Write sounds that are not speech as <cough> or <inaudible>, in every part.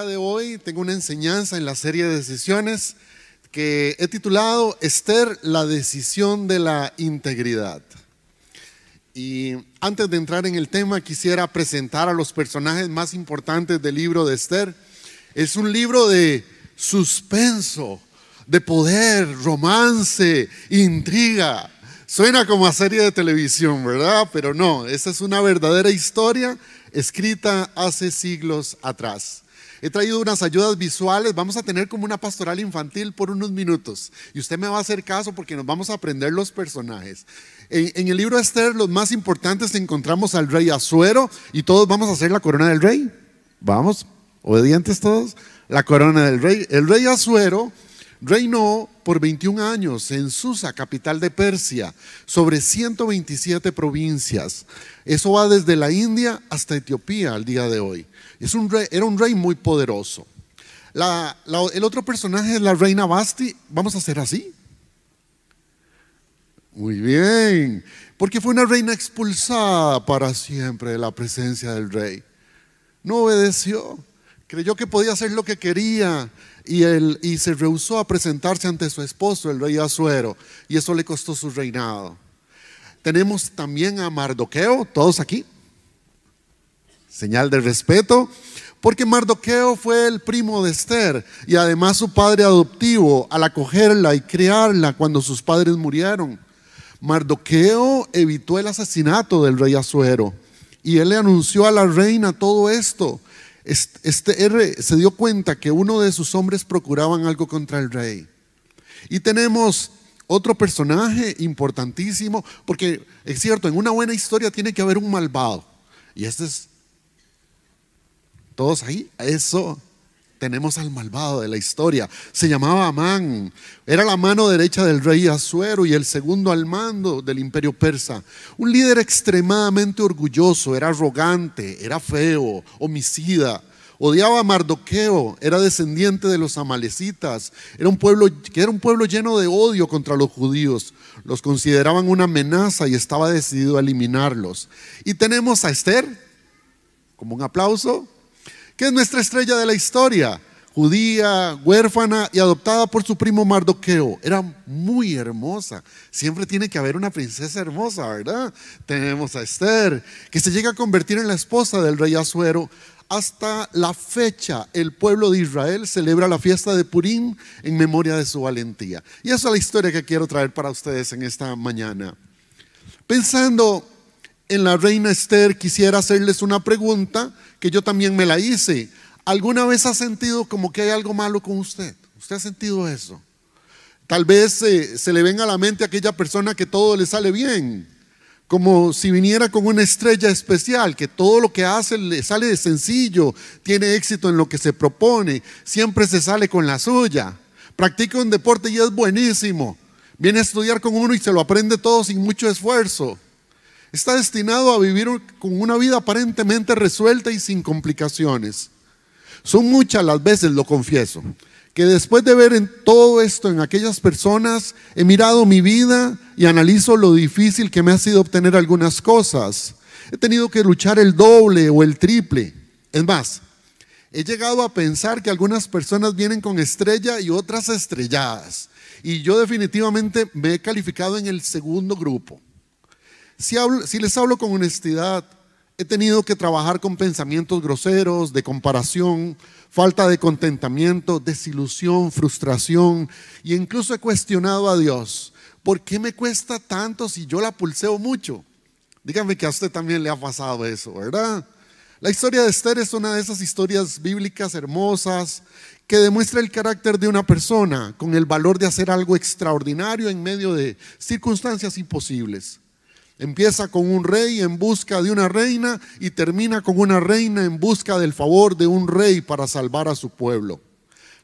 día de hoy tengo una enseñanza en la serie de decisiones que he titulado Esther, la decisión de la integridad. Y antes de entrar en el tema, quisiera presentar a los personajes más importantes del libro de Esther. Es un libro de suspenso, de poder, romance, intriga. Suena como a serie de televisión, ¿verdad? Pero no, esta es una verdadera historia escrita hace siglos atrás. He traído unas ayudas visuales, vamos a tener como una pastoral infantil por unos minutos y usted me va a hacer caso porque nos vamos a aprender los personajes. En, el libro de Esther los más importantes encontramos al rey Azuero y todos vamos a hacer la corona del rey. Vamos, obedientes todos, la corona del rey. El rey Azuero reinó por 21 años en Susa, capital de Persia, sobre 127 provincias. Eso va desde la India hasta Etiopía al día de hoy. Es un era un rey muy poderoso. el otro personaje es la reina Basti. Vamos a hacer así. Muy bien. Porque fue una reina expulsada para siempre de la presencia del rey. No obedeció. Creyó que podía hacer lo que quería y, y se rehusó a presentarse ante su esposo, el rey Azuero. Y eso le costó su reinado. Tenemos también a Mardoqueo, todos aquí. Señal de respeto, porque Mardoqueo fue el primo de Esther y además su padre adoptivo al acogerla y criarla cuando sus padres murieron. Mardoqueo evitó el asesinato del rey Azuero y él le anunció a la reina todo esto. Este, se dio cuenta que uno de sus hombres procuraban algo contra el rey. Y tenemos otro personaje importantísimo, porque es cierto, en una buena historia tiene que haber un malvado. Y este es, todos ahí, eso tenemos al malvado de la historia. Se llamaba Amán. Era la mano derecha del rey Azuero y el segundo al mando del imperio persa. Un líder extremadamente orgulloso, era arrogante, era feo, homicida. Odiaba a Mardoqueo, era descendiente de los amalecitas, era un pueblo que era un pueblo lleno de odio contra los judíos. Los consideraban una amenaza y estaba decidido a eliminarlos. Y tenemos a Esther, como un aplauso, que es nuestra estrella de la historia, judía, huérfana y adoptada por su primo Mardoqueo. Era muy hermosa. Siempre tiene que haber una princesa hermosa, ¿verdad? Tenemos a Esther, que se llega a convertir en la esposa del rey Azuero, hasta la fecha el pueblo de Israel celebra la fiesta de Purim en memoria de su valentía. Y esa es la historia que quiero traer para ustedes en esta mañana. Pensando en la reina Esther, quisiera hacerles una pregunta que yo también me la hice. ¿Alguna vez ha sentido como que hay algo malo con usted? ¿Usted ha sentido eso? Tal vez eh, se le venga a la mente a aquella persona que todo le sale bien como si viniera con una estrella especial, que todo lo que hace le sale de sencillo, tiene éxito en lo que se propone, siempre se sale con la suya. Practica un deporte y es buenísimo. Viene a estudiar con uno y se lo aprende todo sin mucho esfuerzo. Está destinado a vivir con una vida aparentemente resuelta y sin complicaciones. Son muchas las veces, lo confieso, que después de ver en todo esto en aquellas personas, he mirado mi vida y analizo lo difícil que me ha sido obtener algunas cosas. He tenido que luchar el doble o el triple. Es más, he llegado a pensar que algunas personas vienen con estrella y otras estrelladas. Y yo definitivamente me he calificado en el segundo grupo. Si, les hablo con honestidad, he tenido que trabajar con pensamientos groseros, de comparación, falta de contentamiento, desilusión, frustración, y incluso he cuestionado a Dios, ¿por qué me cuesta tanto si yo la pulseo mucho? Dígame que a usted también le ha pasado eso, ¿verdad? La historia de Esther es una de esas historias bíblicas hermosas que demuestra el carácter de una persona con el valor de hacer algo extraordinario en medio de circunstancias imposibles. Empieza con un rey en busca de una reina y termina con una reina en busca del favor de un rey para salvar a su pueblo.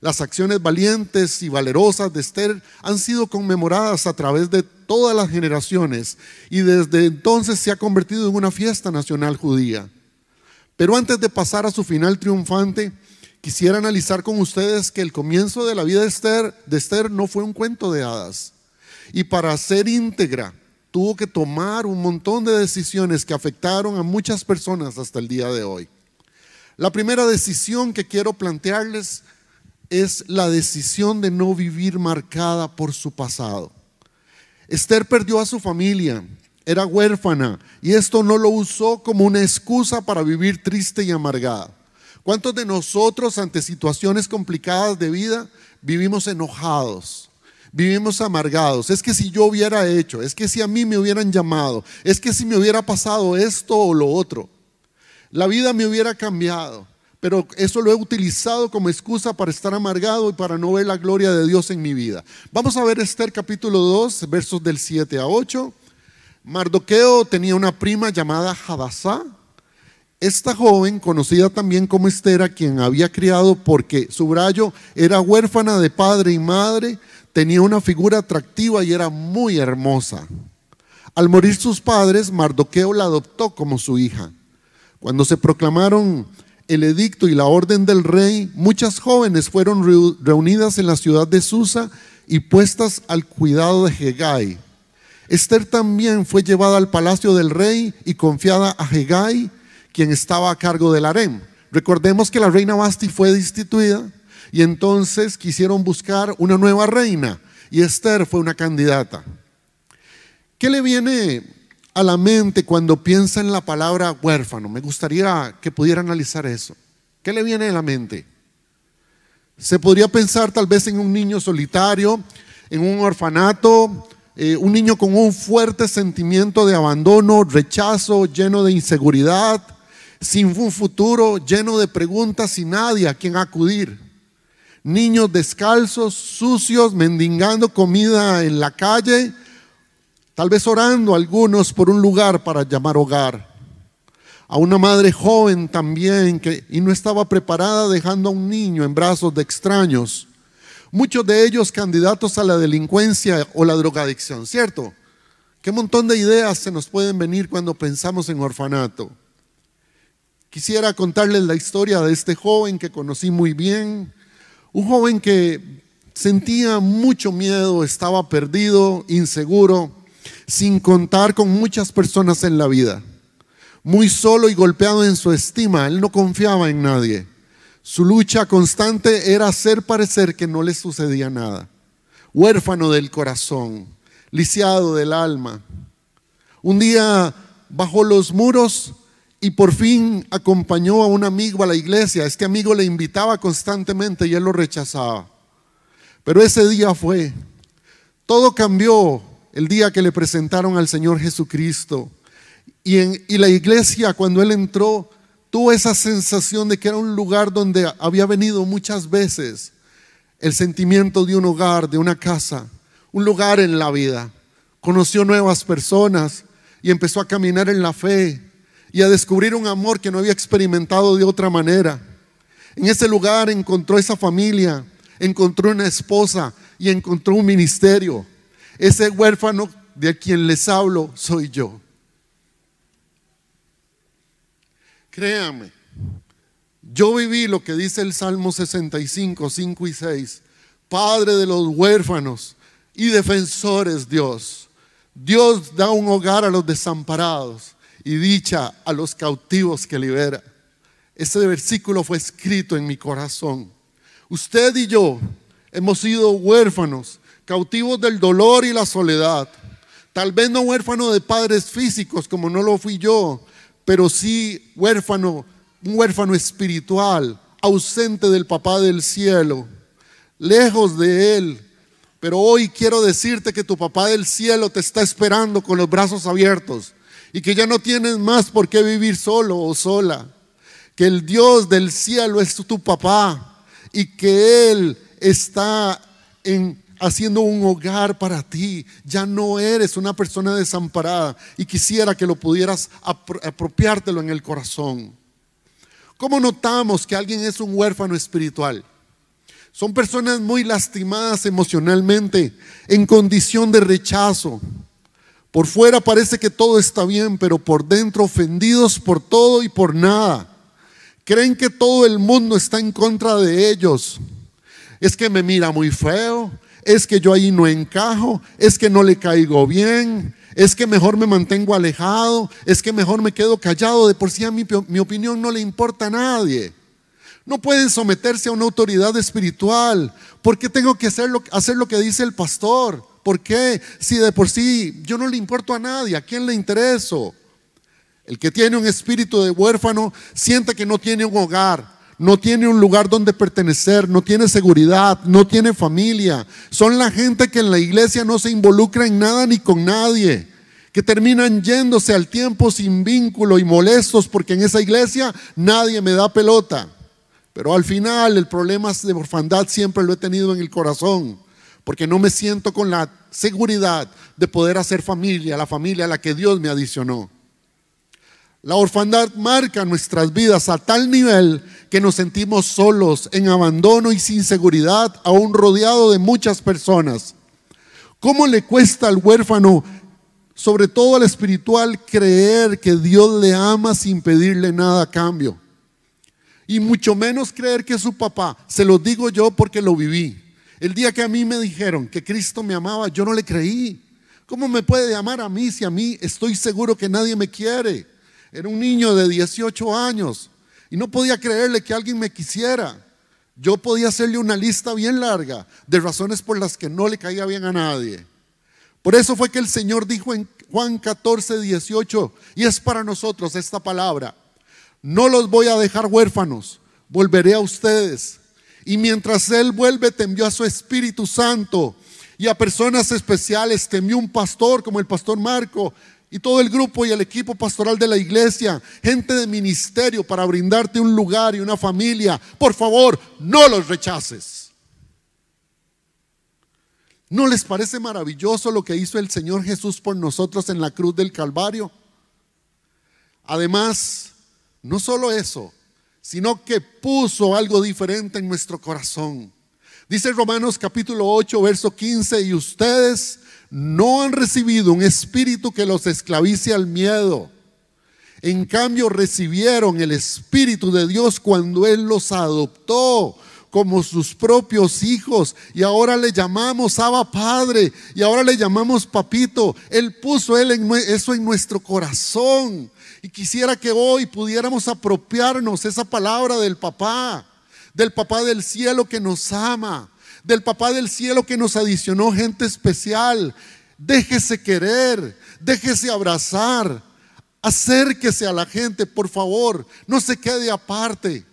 Las acciones valientes y valerosas de Esther han sido conmemoradas a través de todas las generaciones y desde entonces se ha convertido en una fiesta nacional judía. Pero antes de pasar a su final triunfante, quisiera analizar con ustedes que el comienzo de la vida de Esther, de Esther no fue un cuento de hadas. Y para ser íntegra, tuvo que tomar un montón de decisiones que afectaron a muchas personas hasta el día de hoy. La primera decisión que quiero plantearles es la decisión de no vivir marcada por su pasado. Esther perdió a su familia, era huérfana y esto no lo usó como una excusa para vivir triste y amargada. ¿Cuántos de nosotros ante situaciones complicadas de vida vivimos enojados? Vivimos amargados. Es que si yo hubiera hecho, es que si a mí me hubieran llamado, es que si me hubiera pasado esto o lo otro, la vida me hubiera cambiado. Pero eso lo he utilizado como excusa para estar amargado y para no ver la gloria de Dios en mi vida. Vamos a ver Esther capítulo 2, versos del 7 a 8. Mardoqueo tenía una prima llamada Hadassah. Esta joven, conocida también como Esther, a quien había criado porque, subrayo, era huérfana de padre y madre, tenía una figura atractiva y era muy hermosa. Al morir sus padres, Mardoqueo la adoptó como su hija. Cuando se proclamaron el edicto y la orden del rey, muchas jóvenes fueron reunidas en la ciudad de Susa y puestas al cuidado de Hegai. Esther también fue llevada al palacio del rey y confiada a Hegai, quien estaba a cargo del harem. Recordemos que la reina Basti fue destituida y entonces quisieron buscar una nueva reina y Esther fue una candidata. ¿Qué le viene a la mente cuando piensa en la palabra huérfano? Me gustaría que pudiera analizar eso. ¿Qué le viene a la mente? Se podría pensar tal vez en un niño solitario, en un orfanato, eh, un niño con un fuerte sentimiento de abandono, rechazo, lleno de inseguridad, sin un futuro, lleno de preguntas y nadie a quien acudir. Niños descalzos, sucios, mendigando comida en la calle, tal vez orando algunos por un lugar para llamar hogar. A una madre joven también que y no estaba preparada dejando a un niño en brazos de extraños. Muchos de ellos candidatos a la delincuencia o la drogadicción, ¿cierto? Qué montón de ideas se nos pueden venir cuando pensamos en orfanato. Quisiera contarles la historia de este joven que conocí muy bien, un joven que sentía mucho miedo, estaba perdido, inseguro, sin contar con muchas personas en la vida. Muy solo y golpeado en su estima, él no confiaba en nadie. Su lucha constante era hacer parecer que no le sucedía nada. Huérfano del corazón, lisiado del alma. Un día bajó los muros y por fin acompañó a un amigo a la iglesia. Este amigo le invitaba constantemente y él lo rechazaba. Pero ese día fue. Todo cambió el día que le presentaron al Señor Jesucristo. Y, en, la iglesia, cuando él entró, tuvo esa sensación de que era un lugar donde había venido muchas veces el sentimiento de un hogar, de una casa, un lugar en la vida. Conoció nuevas personas y empezó a caminar en la fe y a descubrir un amor que no había experimentado de otra manera. En ese lugar encontró esa familia, encontró una esposa y encontró un ministerio. Ese huérfano de quien les hablo soy yo. Créame, yo viví lo que dice el Salmo 65, 5 y 6. Padre de los huérfanos y defensores Dios. Dios da un hogar a los desamparados y dicha a los cautivos que libera. Ese versículo fue escrito en mi corazón. Usted y yo hemos sido huérfanos cautivos del dolor y la soledad. Tal vez no huérfano de padres físicos como no lo fui yo, pero sí huérfano, un huérfano espiritual, ausente del papá del cielo, lejos de él. Pero hoy quiero decirte que tu papá del cielo te está esperando con los brazos abiertos y que ya no tienes más por qué vivir solo o sola. Que el Dios del cielo es tu papá y que Él está en haciendo un hogar para ti. Ya no eres una persona desamparada y quisiera que lo pudieras apropiártelo en el corazón. ¿Cómo notamos que alguien es un huérfano espiritual? Son personas muy lastimadas emocionalmente, en condición de rechazo. Por fuera parece que todo está bien, pero por dentro ofendidos por todo y por nada. Creen que todo el mundo está en contra de ellos. Es que me mira muy feo, es que yo ahí no encajo, es que no le caigo bien, es que mejor me mantengo alejado, es que mejor me quedo callado, de por sí a mi, mi opinión no le importa a nadie. No pueden someterse a una autoridad espiritual. ¿Por qué tengo que hacer lo, hacer lo que dice el pastor? ¿Por qué? Si de por sí yo no le importo a nadie, ¿a quién le intereso? El que tiene un espíritu de huérfano siente que no tiene un hogar, no tiene un lugar donde pertenecer, no tiene seguridad, no tiene familia. Son la gente que en la iglesia no se involucra en nada ni con nadie, que terminan yéndose al tiempo sin vínculo y molestos porque en esa iglesia nadie me da pelota. Pero al final el problema de orfandad siempre lo he tenido en el corazón, porque no me siento con la seguridad de poder hacer familia, la familia a la que Dios me adicionó. La orfandad marca nuestras vidas a tal nivel que nos sentimos solos, en abandono y sin seguridad, aún rodeado de muchas personas. ¿Cómo le cuesta al huérfano, sobre todo al espiritual, creer que Dios le ama sin pedirle nada a cambio? Y mucho menos creer que su papá. Se lo digo yo porque lo viví. El día que a mí me dijeron que Cristo me amaba, yo no le creí. ¿Cómo me puede amar a mí si a mí estoy seguro que nadie me quiere? Era un niño de 18 años y no podía creerle que alguien me quisiera. Yo podía hacerle una lista bien larga de razones por las que no le caía bien a nadie. Por eso fue que el Señor dijo en Juan 14, 18, y es para nosotros esta palabra, no los voy a dejar huérfanos, volveré a ustedes. Y mientras Él vuelve, te envió a su Espíritu Santo y a personas especiales, te envió un pastor como el pastor Marco y todo el grupo y el equipo pastoral de la iglesia, gente de ministerio para brindarte un lugar y una familia. Por favor, no los rechaces. ¿No les parece maravilloso lo que hizo el Señor Jesús por nosotros en la cruz del Calvario? Además, no solo eso, sino que puso algo diferente en nuestro corazón. Dice Romanos capítulo 8, verso 15, y ustedes no han recibido un espíritu que los esclavice al miedo. En cambio recibieron el espíritu de Dios cuando Él los adoptó como sus propios hijos y ahora le llamamos Abba Padre y ahora le llamamos Papito. Él puso eso en nuestro corazón. Y quisiera que hoy pudiéramos apropiarnos esa palabra del papá, del papá del cielo que nos ama, del papá del cielo que nos adicionó gente especial. Déjese querer, déjese abrazar, acérquese a la gente, por favor, no se quede aparte.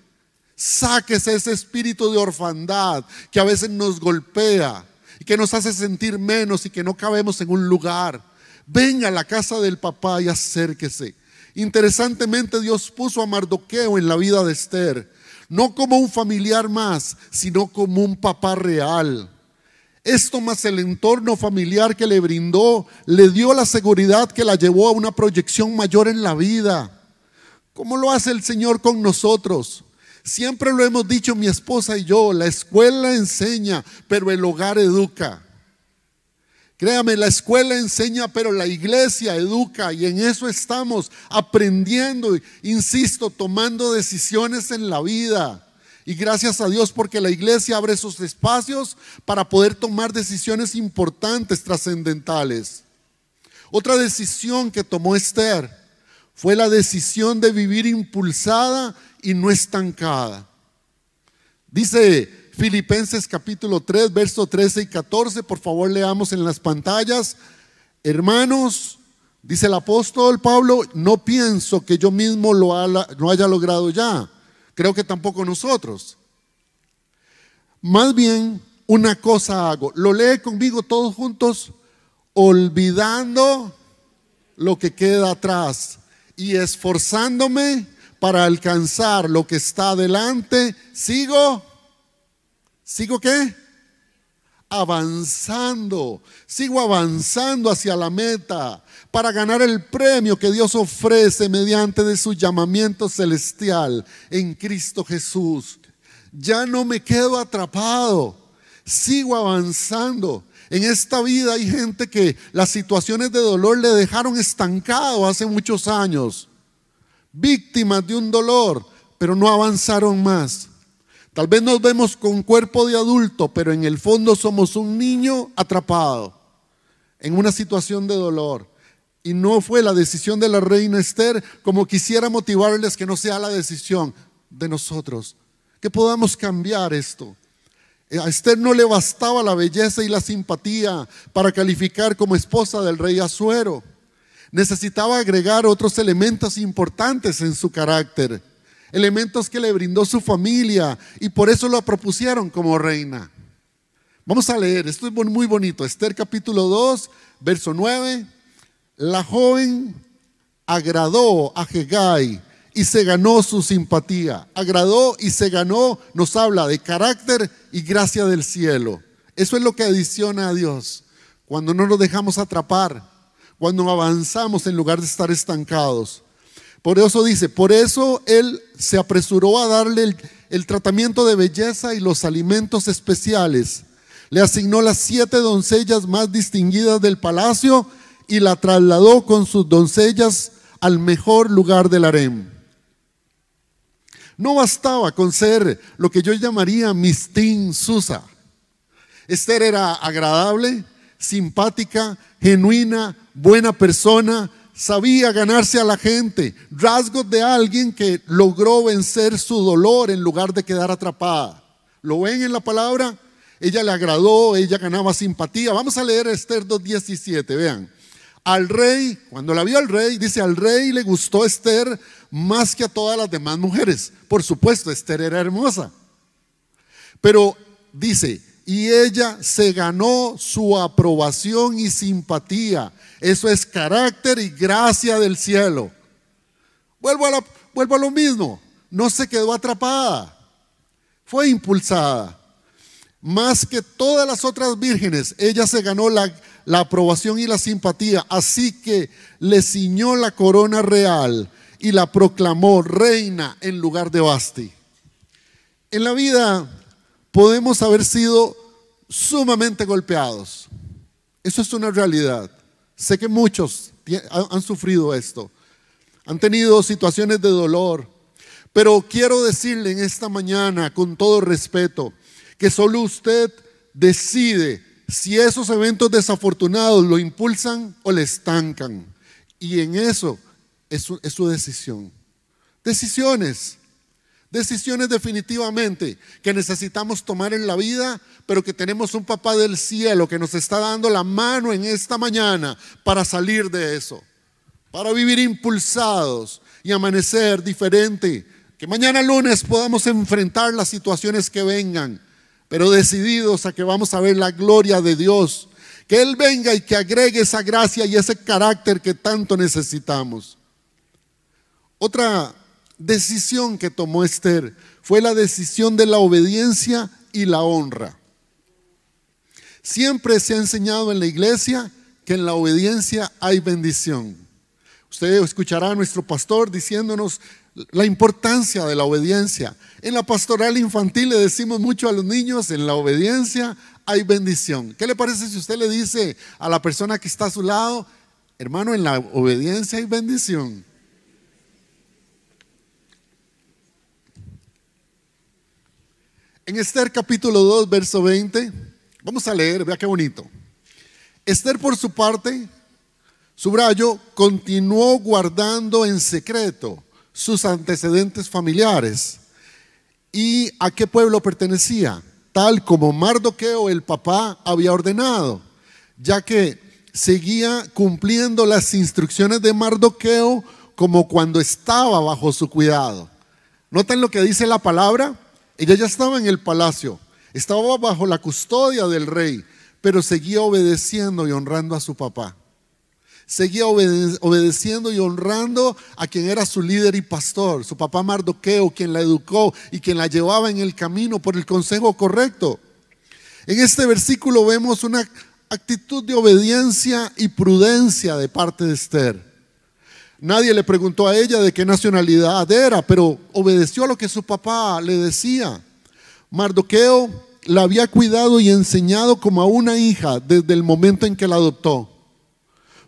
Sáquese ese espíritu de orfandad que a veces nos golpea y que nos hace sentir menos y que no cabemos en un lugar. Venga a la casa del papá y acérquese. Interesantemente Dios puso a Mardoqueo en la vida de Esther, no como un familiar más, sino como un papá real. Esto más el entorno familiar que le brindó, le dio la seguridad que la llevó a una proyección mayor en la vida. ¿Cómo lo hace el Señor con nosotros? Siempre lo hemos dicho mi esposa y yo, la escuela enseña, pero el hogar educa. Créame, la escuela enseña, pero la iglesia educa y en eso estamos aprendiendo, insisto, tomando decisiones en la vida. Y gracias a Dios porque la iglesia abre esos espacios para poder tomar decisiones importantes, trascendentales. Otra decisión que tomó Esther fue la decisión de vivir impulsada y no estancada. Dice Filipenses capítulo 3, verso 13 y 14. Por favor, leamos en las pantallas. Hermanos, dice el apóstol Pablo, no pienso que yo mismo lo, haya logrado ya. Creo que tampoco nosotros. Más bien, una cosa hago. Lo lee conmigo todos juntos, olvidando lo que queda atrás y esforzándome para alcanzar lo que está adelante. Sigo ¿Sigo qué? Avanzando. Sigo avanzando hacia la meta para ganar el premio que Dios ofrece mediante de su llamamiento celestial en Cristo Jesús. Ya no me quedo atrapado. Sigo avanzando. En esta vida hay gente que las situaciones de dolor le dejaron estancado hace muchos años. Víctimas de un dolor, pero no avanzaron más. Tal vez nos vemos con cuerpo de adulto, pero en el fondo somos un niño atrapado en una situación de dolor. Y no fue la decisión de la reina Esther como quisiera motivarles que no sea la decisión de nosotros, que podamos cambiar esto. A Esther no le bastaba la belleza y la simpatía para calificar como esposa del rey Asuero. Necesitaba agregar otros elementos importantes en su carácter, elementos que le brindó su familia y por eso lo propusieron como reina. Vamos a leer, esto es muy bonito. Esther capítulo 2, verso 9. La joven agradó a Hegai y se ganó su simpatía. Agradó y se ganó, nos habla de carácter y gracia del cielo. Eso es lo que adiciona a Dios. Cuando no nos dejamos atrapar, cuando avanzamos en lugar de estar estancados. Por eso dice, por eso Él se apresuró a darle el, tratamiento de belleza y los alimentos especiales. Le asignó las siete doncellas más distinguidas del palacio y la trasladó con sus doncellas al mejor lugar del harem. No bastaba con ser lo que yo llamaría mistín Susa. Esther era agradable, simpática, genuina, buena persona, sabía ganarse a la gente, rasgos de alguien que logró vencer su dolor en lugar de quedar atrapada. ¿Lo ven en la palabra? Ella le agradó, ella ganaba simpatía. Vamos a leer Esther 2.17, vean. Al rey, cuando la vio al rey, dice, al rey le gustó Esther más que a todas las demás mujeres. Por supuesto, Esther era hermosa. Pero dice, y ella se ganó su aprobación y simpatía. Eso es carácter y gracia del cielo. Vuelvo a, lo mismo. No se quedó atrapada. Fue impulsada. Más que todas las otras vírgenes, ella se ganó la la aprobación y la simpatía. Así que le ciñó la corona real y la proclamó reina en lugar de Basti. En la vida podemos haber sido sumamente golpeados. Eso es una realidad. Sé que muchos han sufrido esto. Han tenido situaciones de dolor. Pero quiero decirle en esta mañana, con todo respeto, que solo usted decide si esos eventos desafortunados lo impulsan o le estancan. Y en eso es su, decisión. Decisiones. Decisiones definitivamente que necesitamos tomar en la vida, pero que tenemos un papá del cielo que nos está dando la mano en esta mañana para salir de eso, para vivir impulsados y amanecer diferente. Que mañana lunes podamos enfrentar las situaciones que vengan pero decididos a que vamos a ver la gloria de Dios. Que Él venga y que agregue esa gracia y ese carácter que tanto necesitamos. Otra decisión que tomó Esther fue la decisión de la obediencia y la honra. Siempre se ha enseñado en la iglesia que en la obediencia hay bendición. Usted escuchará a nuestro pastor diciéndonos la importancia de la obediencia. En la pastoral infantil le decimos mucho a los niños, en la obediencia hay bendición. ¿Qué le parece si usted le dice a la persona que está a su lado, hermano, en la obediencia hay bendición? En Esther capítulo 2, verso 20, vamos a leer, vea qué bonito. Esther por su parte, subrayo, continuó guardando en secreto sus antecedentes familiares y a qué pueblo pertenecía, tal como Mardoqueo, el papá, había ordenado, ya que seguía cumpliendo las instrucciones de Mardoqueo como cuando estaba bajo su cuidado. ¿Notan lo que dice la palabra? Ella ya estaba en el palacio, estaba bajo la custodia del rey, pero seguía obedeciendo y honrando a su papá seguía obedeciendo y honrando a quien era su líder y pastor, su papá Mardoqueo, quien la educó y quien la llevaba en el camino por el consejo correcto. En este versículo vemos una actitud de obediencia y prudencia de parte de Esther. Nadie le preguntó a ella de qué nacionalidad era, pero obedeció a lo que su papá le decía. Mardoqueo la había cuidado y enseñado como a una hija desde el momento en que la adoptó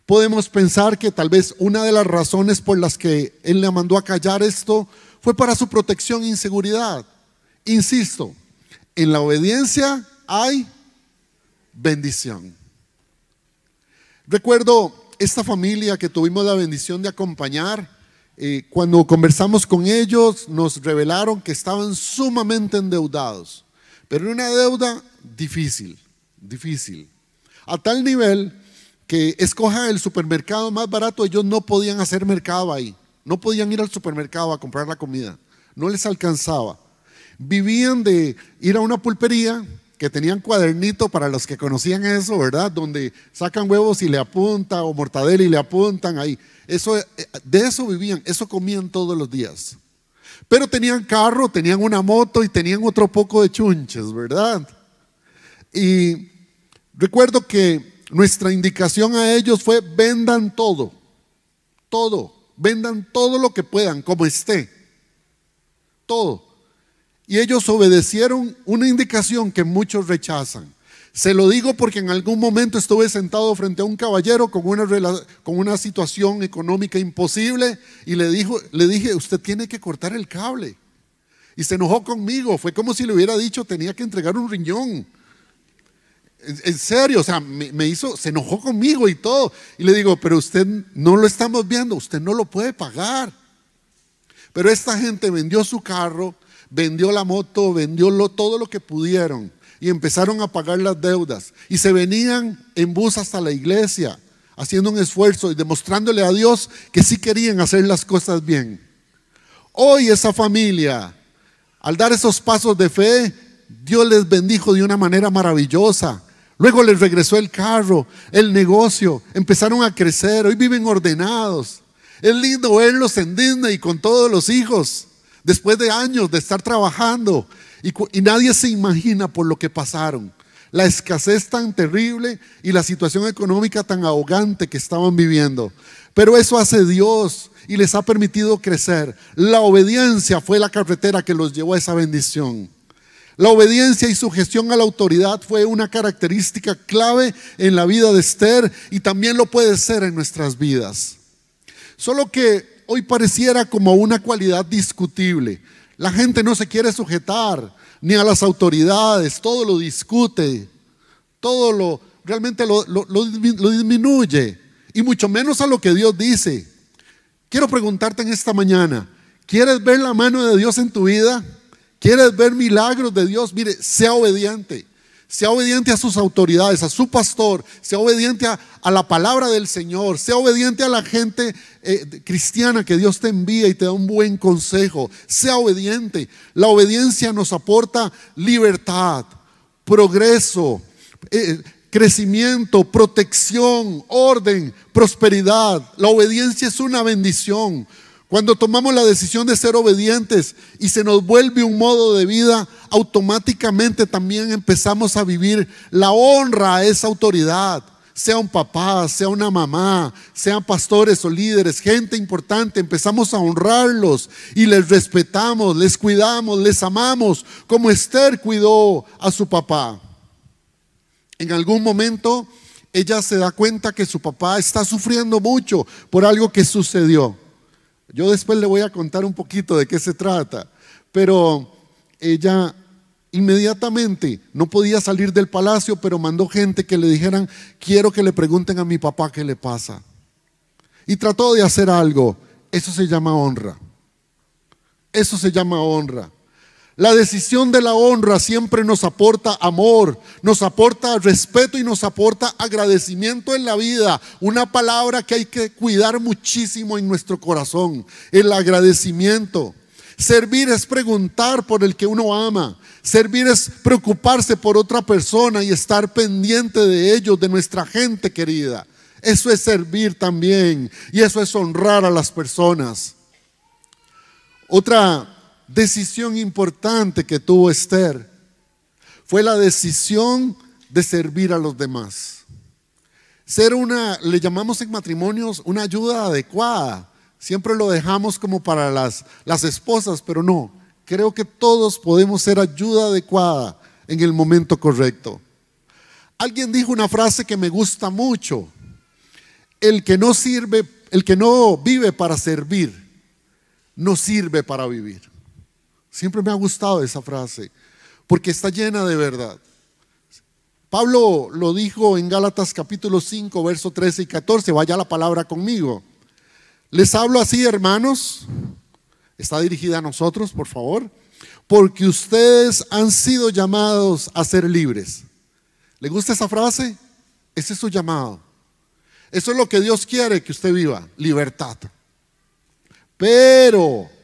podemos pensar que tal vez una de las razones por las que Él le mandó a callar esto fue para su protección e inseguridad. Insisto, en la obediencia hay bendición. Recuerdo esta familia que tuvimos la bendición de acompañar, eh, cuando conversamos con ellos, nos revelaron que estaban sumamente endeudados, pero una deuda difícil, difícil. A tal nivel que escojan el supermercado más barato, ellos no podían hacer mercado ahí, no podían ir al supermercado a comprar la comida, no les alcanzaba. Vivían de ir a una pulpería, que tenían cuadernito para los que conocían eso, ¿verdad? Donde sacan huevos y le apuntan, o mortadela y le apuntan ahí. Eso, eh, de eso vivían, eso comían todos los días. Pero tenían carro, tenían una moto y tenían otro poco de chunches, ¿verdad? Y recuerdo que nuestra indicación a ellos fue vendan todo, todo, vendan todo lo que puedan, como esté, todo. Y ellos obedecieron una indicación que muchos rechazan. Se lo digo porque en algún momento estuve sentado frente a un caballero con una, situación económica imposible y le, le dije, usted tiene que cortar el cable. Y se enojó conmigo. Fue como si le hubiera dicho, tenía que entregar un riñón. En, serio, o sea, me hizo, se enojó conmigo y todo. Y le digo, pero usted no lo estamos viendo, usted no lo puede pagar. Pero esta gente vendió su carro, vendió la moto, vendió todo lo que pudieron y empezaron a pagar las deudas. Y se venían en bus hasta la iglesia, haciendo un esfuerzo y demostrándole a Dios que sí querían hacer las cosas bien. Hoy esa familia, al dar esos pasos de fe, Dios les bendijo de una manera maravillosa. Luego les regresó el carro, el negocio, empezaron a crecer, hoy viven ordenados. Es lindo verlos en Disney con todos los hijos después de años de estar trabajando y, nadie se imagina por lo que pasaron. La escasez tan terrible y la situación económica tan ahogante que estaban viviendo. Pero eso hace Dios y les ha permitido crecer. La obediencia fue la carretera que los llevó a esa bendición. La obediencia y sujeción a la autoridad fue una característica clave en la vida de Esther y también lo puede ser en nuestras vidas. Solo que hoy pareciera como una cualidad discutible. La gente no se quiere sujetar ni a las autoridades, todo lo discute, todo lo realmente lo, lo, disminuye, y mucho menos a lo que Dios dice. Quiero preguntarte en esta mañana, ¿quieres ver la mano de Dios en tu vida? ¿Quieres ver milagros de Dios? Mire, sea obediente sea obediente a sus autoridades, a su pastor, sea obediente a, la palabra del Señor, sea obediente a la gente eh, cristiana que Dios te envía y te da un buen consejo, sea obediente. La obediencia nos aporta libertad, progreso, eh, crecimiento, protección, orden, prosperidad. La obediencia es una bendición. Cuando tomamos la decisión de ser obedientes y se nos vuelve un modo de vida, automáticamente también empezamos a vivir la honra a esa autoridad. Sea un papá, sea una mamá, sean pastores o líderes, gente importante, empezamos a honrarlos y les respetamos, les cuidamos, les amamos, como Esther cuidó a su papá. En algún momento ella se da cuenta que su papá está sufriendo mucho por algo que sucedió. Yo después le voy a contar un poquito de qué se trata, pero ella inmediatamente no podía salir del palacio, pero mandó gente que le dijeran, quiero que le pregunten a mi papá qué le pasa. Y trató de hacer algo. Eso se llama honra. Eso se llama honra. La decisión de la honra siempre nos aporta amor, nos aporta respeto y nos aporta agradecimiento en la vida. Una palabra que hay que cuidar muchísimo en nuestro corazón, el agradecimiento. Servir es preguntar por el que uno ama. Servir es preocuparse por otra persona y estar pendiente de ellos, de nuestra gente querida. Eso es servir también y eso es honrar a las personas. Otra decisión importante que tuvo Esther fue la decisión de servir a los demás. Ser una, le llamamos en matrimonios una ayuda adecuada. Siempre lo dejamos como para las, las esposas, pero no. Creo que todos podemos ser ayuda adecuada en el momento correcto. Alguien dijo una frase que me gusta mucho. El que no sirve, el que no vive para servir, no sirve para vivir. Siempre me ha gustado esa frase, porque está llena de verdad. Pablo lo dijo en Gálatas capítulo 5, verso 13 y 14. Vaya la palabra conmigo. Les hablo así, hermanos. Está dirigida a nosotros, por favor. Porque ustedes han sido llamados a ser libres. ¿Le gusta esa frase? Ese es su llamado. Eso es lo que Dios quiere que usted viva, libertad. Pero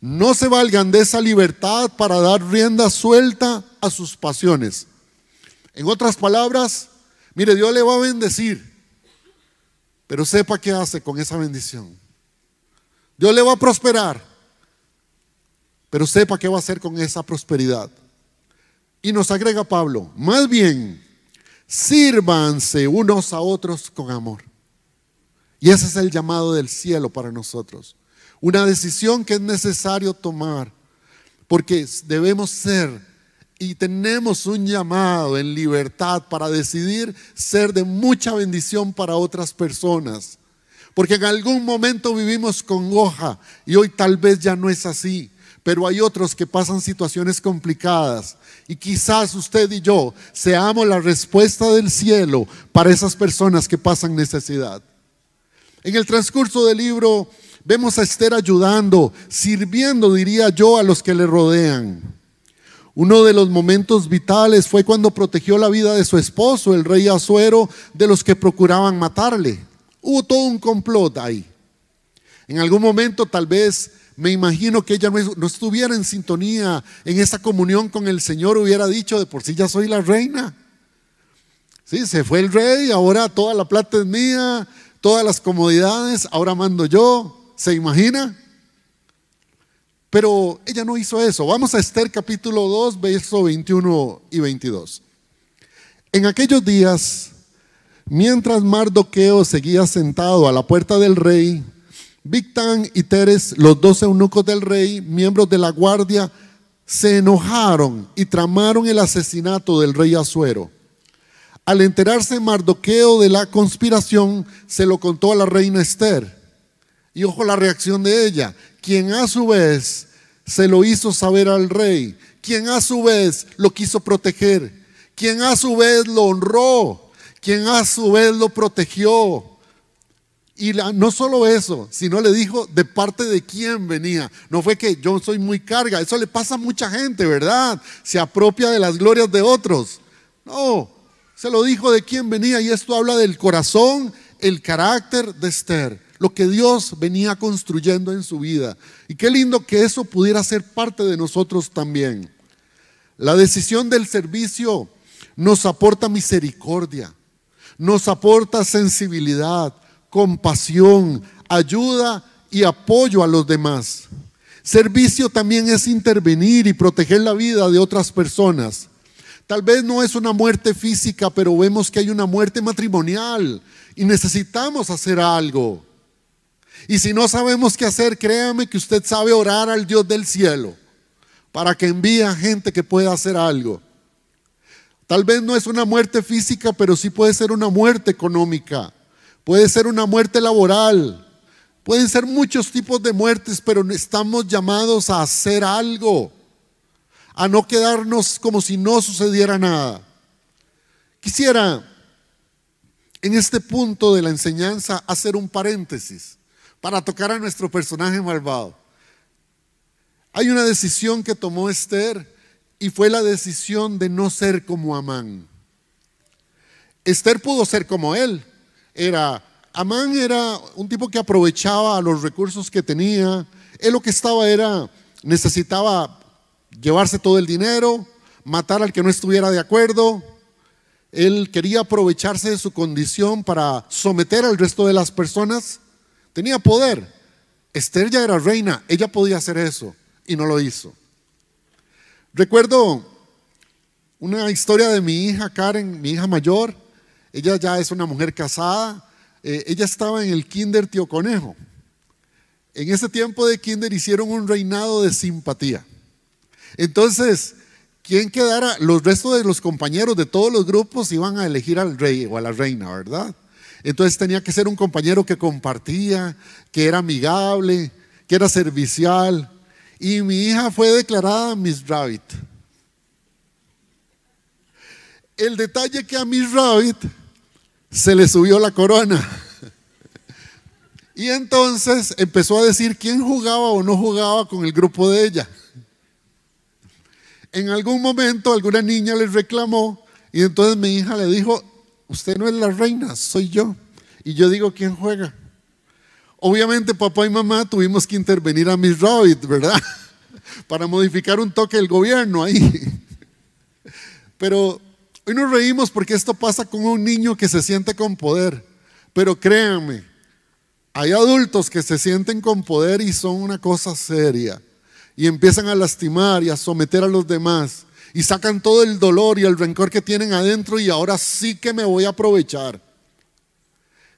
no se valgan de esa libertad para dar rienda suelta a sus pasiones. En otras palabras, mire, Dios le va a bendecir, pero sepa qué hace con esa bendición. Dios le va a prosperar, pero sepa qué va a hacer con esa prosperidad. Y nos agrega Pablo, más bien, sírvanse unos a otros con amor. Y ese es el llamado del cielo para nosotros. Una decisión que es necesario tomar, porque debemos ser y tenemos un llamado en libertad para decidir ser de mucha bendición para otras personas. Porque en algún momento vivimos con hoja y hoy tal vez ya no es así. Pero hay otros que pasan situaciones complicadas y quizás usted y yo seamos la respuesta del cielo para esas personas que pasan necesidad. En el transcurso del libro vemos a Esther ayudando, sirviendo, diría yo, a los que le rodean. Uno de los momentos vitales fue cuando protegió la vida de su esposo, el rey Azuero, de los que procuraban matarle. Hubo todo un complot ahí. En algún momento tal vez me imagino que ella no estuviera en sintonía en esa comunión con el Señor, hubiera dicho, de por sí ya soy la reina. Sí, se fue el rey, ahora toda la plata es mía, todas las comodidades, ahora mando yo. ¿Se imagina? Pero ella no hizo eso. Vamos a Esther capítulo 2, verso 21 y 22. En aquellos días, mientras Mardoqueo seguía sentado a la puerta del rey, Victán y Teres, los dos eunucos del rey, miembros de la guardia, se enojaron y tramaron el asesinato del rey Asuero. Al enterarse Mardoqueo de la conspiración, se lo contó a la reina Esther. Y ojo la reacción de ella, quien a su vez se lo hizo saber al rey, quien a su vez lo quiso proteger, quien a su vez lo honró, quien a su vez lo protegió. Y no solo eso, sino le dijo de parte de quién venía. No fue que yo soy muy carga, eso le pasa a mucha gente, ¿verdad? Se apropia de las glorias de otros. No, se lo dijo de quién venía y esto habla del corazón, el carácter de Esther lo que Dios venía construyendo en su vida. Y qué lindo que eso pudiera ser parte de nosotros también. La decisión del servicio nos aporta misericordia, nos aporta sensibilidad, compasión, ayuda y apoyo a los demás. Servicio también es intervenir y proteger la vida de otras personas. Tal vez no es una muerte física, pero vemos que hay una muerte matrimonial y necesitamos hacer algo. Y si no sabemos qué hacer, créame que usted sabe orar al Dios del cielo para que envíe a gente que pueda hacer algo. Tal vez no es una muerte física, pero sí puede ser una muerte económica, puede ser una muerte laboral, pueden ser muchos tipos de muertes, pero estamos llamados a hacer algo, a no quedarnos como si no sucediera nada. Quisiera en este punto de la enseñanza hacer un paréntesis para tocar a nuestro personaje malvado. Hay una decisión que tomó Esther y fue la decisión de no ser como Amán. Esther pudo ser como él. Era Amán era un tipo que aprovechaba los recursos que tenía. Él lo que estaba era necesitaba llevarse todo el dinero, matar al que no estuviera de acuerdo. Él quería aprovecharse de su condición para someter al resto de las personas. Tenía poder. Esther ya era reina, ella podía hacer eso y no lo hizo. Recuerdo una historia de mi hija Karen, mi hija mayor. Ella ya es una mujer casada. Eh, ella estaba en el kinder Tío Conejo. En ese tiempo de kinder hicieron un reinado de simpatía. Entonces, ¿quién quedara? Los restos de los compañeros de todos los grupos iban a elegir al rey o a la reina, ¿verdad? Entonces tenía que ser un compañero que compartía, que era amigable, que era servicial. Y mi hija fue declarada Miss Rabbit. El detalle que a Miss Rabbit se le subió la corona. Y entonces empezó a decir quién jugaba o no jugaba con el grupo de ella. En algún momento alguna niña le reclamó y entonces mi hija le dijo, usted no es la reina, soy yo. Y yo digo, ¿quién juega? Obviamente papá y mamá tuvimos que intervenir a Miss Rabbit, ¿verdad? <laughs> Para modificar un toque del gobierno ahí. <laughs> Pero hoy nos reímos porque esto pasa con un niño que se siente con poder. Pero créanme, hay adultos que se sienten con poder y son una cosa seria. Y empiezan a lastimar y a someter a los demás y sacan todo el dolor y el rencor que tienen adentro y ahora sí que me voy a aprovechar.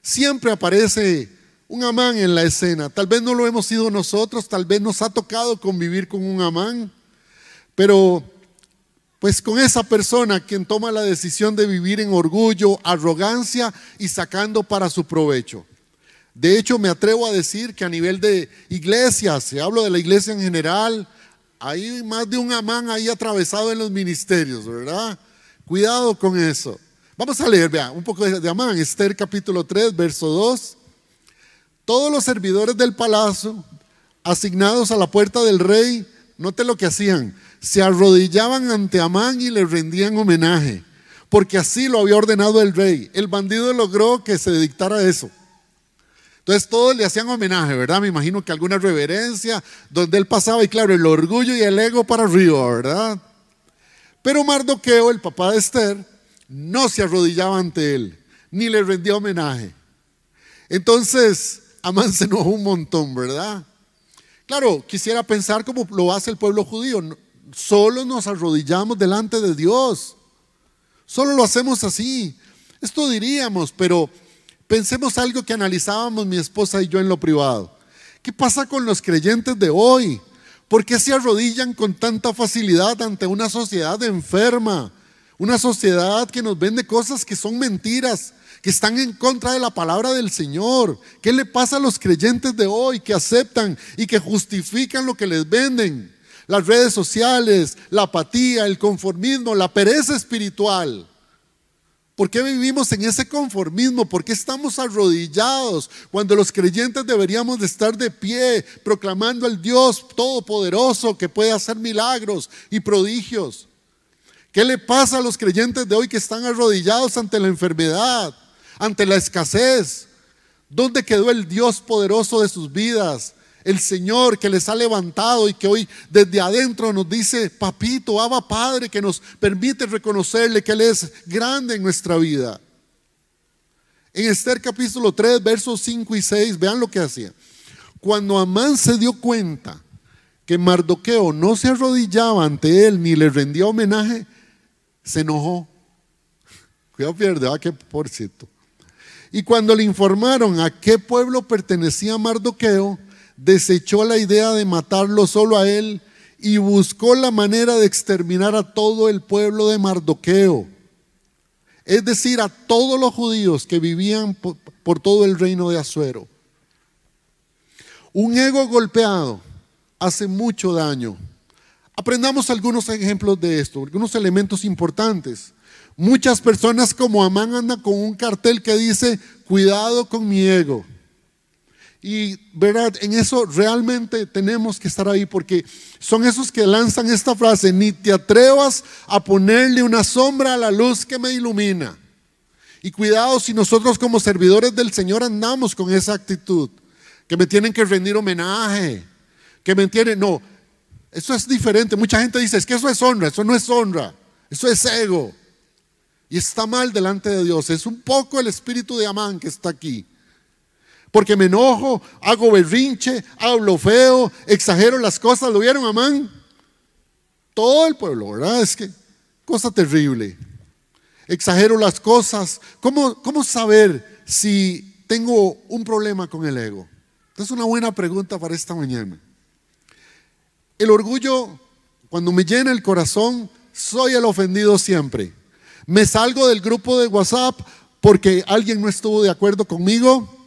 Siempre aparece un amán en la escena. Tal vez no lo hemos sido nosotros, tal vez nos ha tocado convivir con un amán, pero pues con esa persona quien toma la decisión de vivir en orgullo, arrogancia y sacando para su provecho. De hecho, me atrevo a decir que a nivel de iglesia, se hablo de la iglesia en general, hay más de un amán ahí atravesado en los ministerios, ¿verdad? Cuidado con eso. Vamos a leer, vea, un poco de, amán. Esther capítulo 3, verso 2. Todos los servidores del palacio, asignados a la puerta del rey, note lo que hacían, se arrodillaban ante Amán y le rendían homenaje, porque así lo había ordenado el rey. El bandido logró que se dictara eso. Entonces todos le hacían homenaje, ¿verdad? Me imagino que alguna reverencia donde él pasaba y claro, el orgullo y el ego para arriba, ¿verdad? Pero Mardoqueo, el papá de Esther, no se arrodillaba ante él, ni le rendía homenaje. Entonces, Amán un montón, ¿verdad? Claro, quisiera pensar como lo hace el pueblo judío. Solo nos arrodillamos delante de Dios. Solo lo hacemos así. Esto diríamos, pero Pensemos algo que analizábamos mi esposa y yo en lo privado. ¿Qué pasa con los creyentes de hoy? ¿Por qué se arrodillan con tanta facilidad ante una sociedad enferma? Una sociedad que nos vende cosas que son mentiras, que están en contra de la palabra del Señor. ¿Qué le pasa a los creyentes de hoy que aceptan y que justifican lo que les venden? Las redes sociales, la apatía, el conformismo, la pereza espiritual. ¿Por qué vivimos en ese conformismo? ¿Por qué estamos arrodillados cuando los creyentes deberíamos de estar de pie proclamando al Dios todopoderoso que puede hacer milagros y prodigios? ¿Qué le pasa a los creyentes de hoy que están arrodillados ante la enfermedad, ante la escasez? ¿Dónde quedó el Dios poderoso de sus vidas? El Señor que les ha levantado y que hoy desde adentro nos dice, papito, Abba Padre, que nos permite reconocerle que Él es grande en nuestra vida. En Esther capítulo 3, versos 5 y 6, vean lo que hacía. Cuando Amán se dio cuenta que Mardoqueo no se arrodillaba ante él ni le rendía homenaje, se enojó. <laughs> Cuidado, pierde, ah, que por cierto. Y cuando le informaron a qué pueblo pertenecía Mardoqueo, desechó la idea de matarlo solo a él y buscó la manera de exterminar a todo el pueblo de Mardoqueo, es decir, a todos los judíos que vivían por, todo el reino de Azuero. Un ego golpeado hace mucho daño. Aprendamos algunos ejemplos de esto, algunos elementos importantes. Muchas personas como Amán andan con un cartel que dice, cuidado con mi ego. Y verdad, en eso realmente tenemos que estar ahí porque son esos que lanzan esta frase, ni te atrevas a ponerle una sombra a la luz que me ilumina. Y cuidado si nosotros como servidores del Señor andamos con esa actitud, que me tienen que rendir homenaje, que me entienden, no, eso es diferente. Mucha gente dice, es que eso es honra, eso no es honra, eso es ego. Y está mal delante de Dios. Es un poco el espíritu de Amán que está aquí. Porque me enojo, hago berrinche, hablo feo, exagero las cosas. ¿Lo vieron, Amán? Todo el pueblo, ¿verdad? Es que cosa terrible. Exagero las cosas. ¿Cómo, cómo saber si tengo un problema con el ego? Es una buena pregunta para esta mañana. El orgullo, cuando me llena el corazón, soy el ofendido siempre. Me salgo del grupo de WhatsApp porque alguien no estuvo de acuerdo conmigo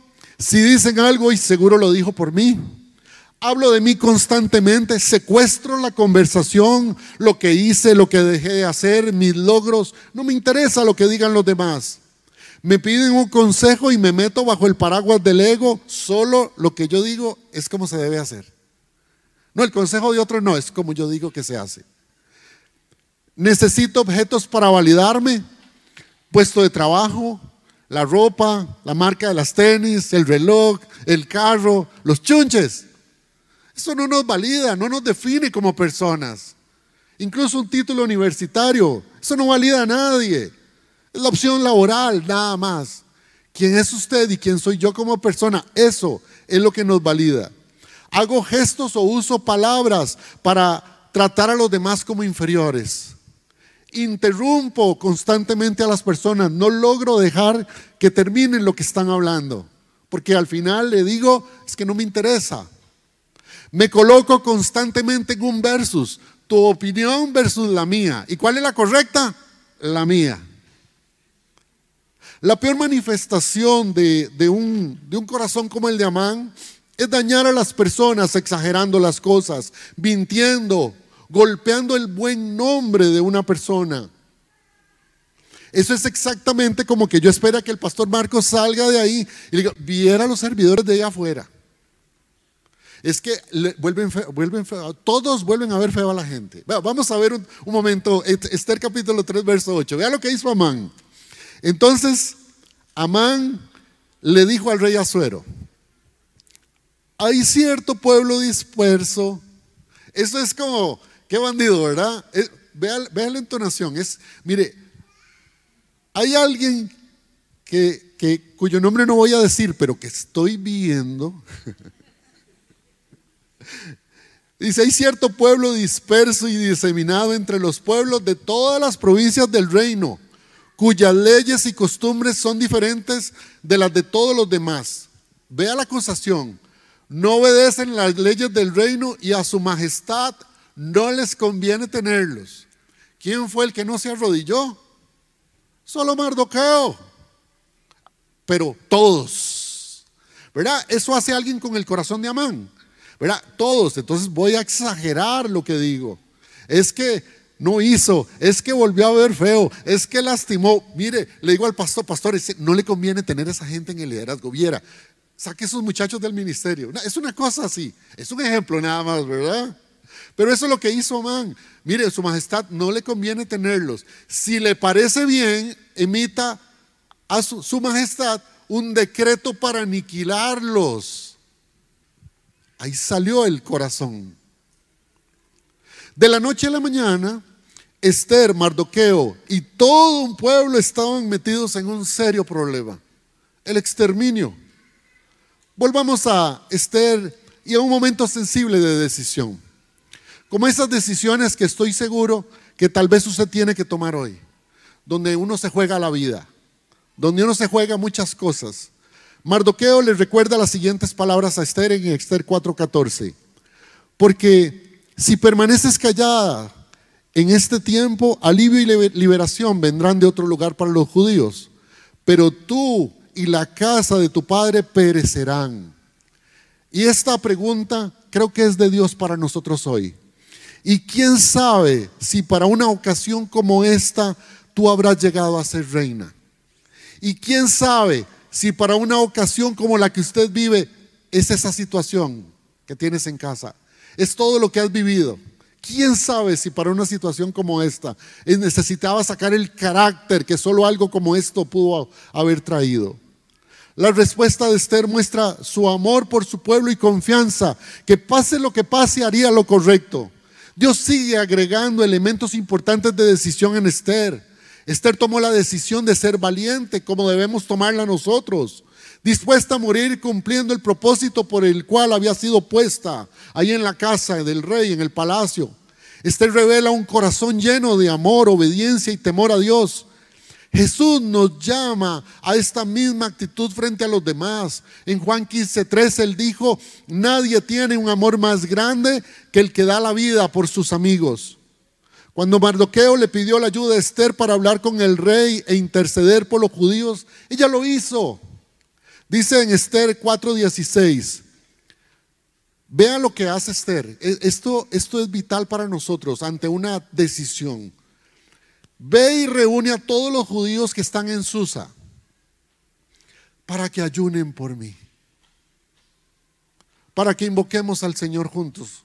si dicen algo y seguro lo dijo por mí. Hablo de mí constantemente, secuestro la conversación, lo que hice, lo que dejé de hacer, mis logros. No me interesa lo que digan los demás. Me piden un consejo y me meto bajo el paraguas del ego. Solo lo que yo digo es como se debe hacer. No, el consejo de otro no, es como yo digo que se hace. Necesito objetos para validarme, puesto de trabajo, la ropa, la marca de las tenis, el reloj, el carro, los chunches. Eso no nos valida, no nos define como personas. Incluso un título universitario, eso no valida a nadie. Es la opción laboral, nada más. ¿Quién es usted y quién soy yo como persona? Eso es lo que nos valida. Hago gestos o uso palabras para tratar a los demás como inferiores. Interrumpo constantemente a las personas. No logro dejar que terminen lo que están hablando. Porque al final le digo, es que no me interesa. Me coloco constantemente en un versus, tu opinión versus la mía. ¿Y cuál es la correcta? La mía. La peor manifestación de, un, de un corazón como el de Amán es dañar a las personas exagerando las cosas, mintiendo, golpeando el buen nombre de una persona. Eso es exactamente como que yo espero que el pastor Marcos salga de ahí y diga, viera a los servidores de allá afuera. Es que vuelven, vuelven todos vuelven a ver feo a la gente. Vamos a ver un, un momento, Esther capítulo 3, verso 8. Vea lo que hizo Amán. Entonces, Amán le dijo al rey Azuero, hay cierto pueblo disperso. Eso es como, qué bandido, ¿verdad? vea, la entonación. Es, mire, hay alguien que, cuyo nombre no voy a decir, pero que estoy viendo. <laughs> Dice, hay cierto pueblo disperso y diseminado entre los pueblos de todas las provincias del reino cuyas leyes y costumbres son diferentes de las de todos los demás. Vea la acusación. No obedecen las leyes del reino y a su majestad no les conviene tenerlos. ¿Quién fue el que no se arrodilló? Solo Mardoqueo. Pero todos. ¿Verdad? Eso hace alguien con el corazón de Amán. ¿Verdad? Todos. Entonces voy a exagerar lo que digo. Es que no hizo, es que volvió a ver feo, es que lastimó. Mire, le digo al pastor, pastor, no le conviene tener esa gente en el liderazgo. Viera, saque esos muchachos del ministerio. Es una cosa así, es un ejemplo nada más, ¿verdad? Pero eso es lo que hizo Amán. Mire, su majestad no le conviene tenerlos. Si le parece bien, emita a su, su majestad un decreto para aniquilarlos. Ahí salió el corazón. De la noche a la mañana, Esther, Mardoqueo y todo un pueblo estaban metidos en un serio problema, el exterminio. Volvamos a Esther y a un momento sensible de decisión, como esas decisiones que estoy seguro que tal vez usted tiene que tomar hoy, donde uno se juega la vida, donde uno se juega muchas cosas. Mardoqueo le recuerda las siguientes palabras a Esther en Esther 4:14, porque si permaneces callada, en este tiempo, alivio y liberación vendrán de otro lugar para los judíos, pero tú y la casa de tu padre perecerán. Y esta pregunta creo que es de Dios para nosotros hoy. Y quién sabe si para una ocasión como esta tú habrás llegado a ser reina. Y quién sabe si para una ocasión como la que usted vive es esa situación que tienes en casa. Es todo lo que has vivido. ¿Quién sabe si para una situación como esta necesitaba sacar el carácter que solo algo como esto pudo haber traído? La respuesta de Esther muestra su amor por su pueblo y confianza, que pase lo que pase, haría lo correcto. Dios sigue agregando elementos importantes de decisión en Esther. Esther tomó la decisión de ser valiente, como debemos tomarla nosotros, dispuesta a morir cumpliendo el propósito por el cual había sido puesta ahí en la casa del rey, en el palacio. Esther revela un corazón lleno de amor, obediencia y temor a Dios. Jesús nos llama a esta misma actitud frente a los demás. En Juan 15, 13 él dijo, nadie tiene un amor más grande que el que da la vida por sus amigos. Cuando Mardoqueo le pidió la ayuda a Esther para hablar con el rey e interceder por los judíos, ella lo hizo. Dice en Esther 4:16, Vea lo que hace Esther. E, esto, esto es vital para nosotros ante una decisión. Ve y reúne a todos los judíos que están en Susa para que ayunen por mí. Para que invoquemos al Señor juntos.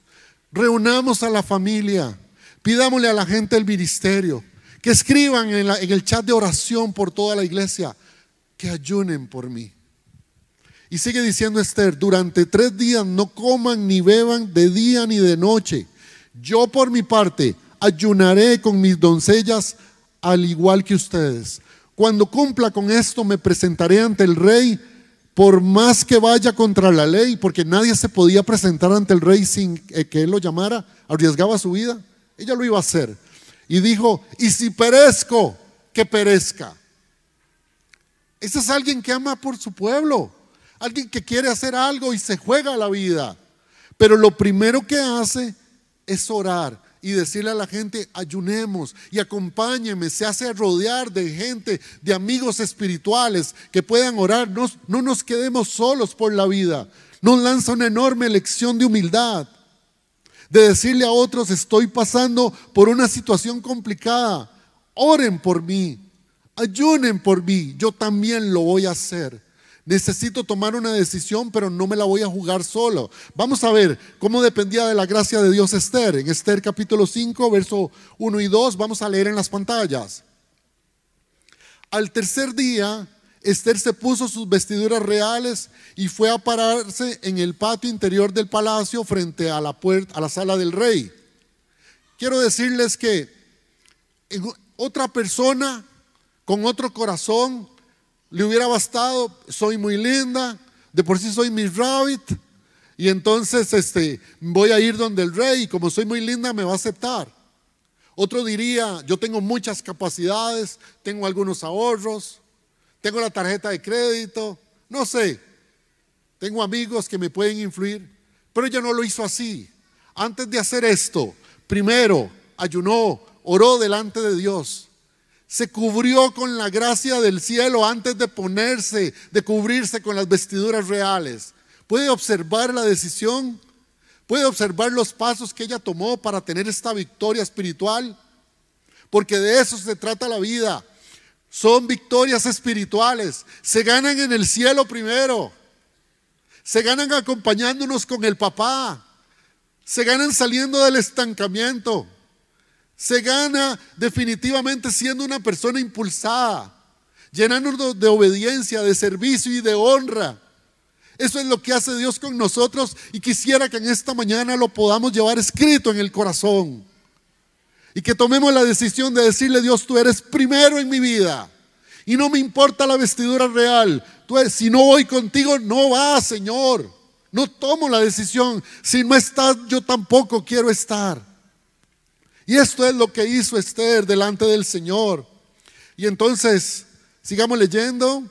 Reunamos a la familia. Pidámosle a la gente del ministerio que escriban en, en el chat de oración por toda la iglesia que ayunen por mí. Y sigue diciendo Esther, durante tres días no coman ni beban de día ni de noche. Yo por mi parte ayunaré con mis doncellas al igual que ustedes. Cuando cumpla con esto me presentaré ante el rey por más que vaya contra la ley, porque nadie se podía presentar ante el rey sin eh, que él lo llamara, arriesgaba su vida. Ella lo iba a hacer. Y dijo, y si perezco, que perezca. Ese es alguien que ama por su pueblo, alguien que quiere hacer algo y se juega la vida. Pero lo primero que hace es orar y decirle a la gente, ayunemos y acompáñeme, se hace rodear de gente, de amigos espirituales que puedan orar, no, no nos quedemos solos por la vida. Nos lanza una enorme lección de humildad, de decirle a otros, estoy pasando por una situación complicada, oren por mí, ayunen por mí, yo también lo voy a hacer. Necesito tomar una decisión, pero no me la voy a jugar solo. Vamos a ver cómo dependía de la gracia de Dios Esther. En Esther capítulo 5, verso 1 y 2, vamos a leer en las pantallas. Al tercer día, Esther se puso sus vestiduras reales y fue a pararse en el patio interior del palacio frente a la puerta, a la sala del rey. Quiero decirles que otra persona con otro corazón le hubiera bastado, soy muy linda, de por sí soy mi rabbit, y entonces este, voy a ir donde el rey, y como soy muy linda, me va a aceptar. Otro diría, yo tengo muchas capacidades, tengo algunos ahorros, tengo la tarjeta de crédito, no sé, tengo amigos que me pueden influir, pero ella no lo hizo así. Antes de hacer esto, primero ayunó, oró delante de Dios se cubrió con la gracia del cielo antes de ponerse, de cubrirse con las vestiduras reales. ¿Puede observar la decisión? ¿Puede observar los pasos que ella tomó para tener esta victoria espiritual? Porque de eso se trata la vida. Son victorias espirituales. Se ganan en el cielo primero. Se ganan acompañándonos con el papá. Se ganan saliendo del estancamiento. Se gana definitivamente siendo una persona impulsada, llenándonos de obediencia, de servicio y de honra. Eso es lo que hace Dios con nosotros y quisiera que en esta mañana lo podamos llevar escrito en el corazón. Y que tomemos la decisión de decirle, Dios, tú eres primero en mi vida. Y no me importa la vestidura real. Si no voy contigo, no va, Señor. No tomo la decisión. Si no estás, yo tampoco quiero estar. Y esto es lo que hizo Esther delante del Señor. Y entonces, sigamos leyendo.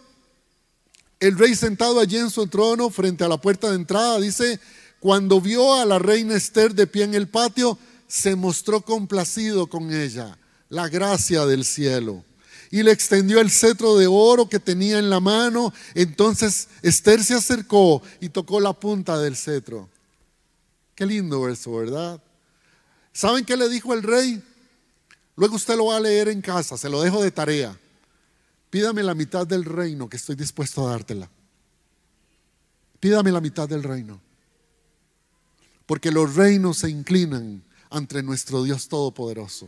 El rey sentado allí en su trono frente a la puerta de entrada, dice, cuando vio a la reina Esther de pie en el patio, se mostró complacido con ella, la gracia del cielo. Y le extendió el cetro de oro que tenía en la mano. Entonces Esther se acercó y tocó la punta del cetro. Qué lindo eso, ¿verdad? ¿Saben qué le dijo el rey? Luego usted lo va a leer en casa, se lo dejo de tarea. Pídame la mitad del reino que estoy dispuesto a dártela. Pídame la mitad del reino. Porque los reinos se inclinan ante nuestro Dios Todopoderoso.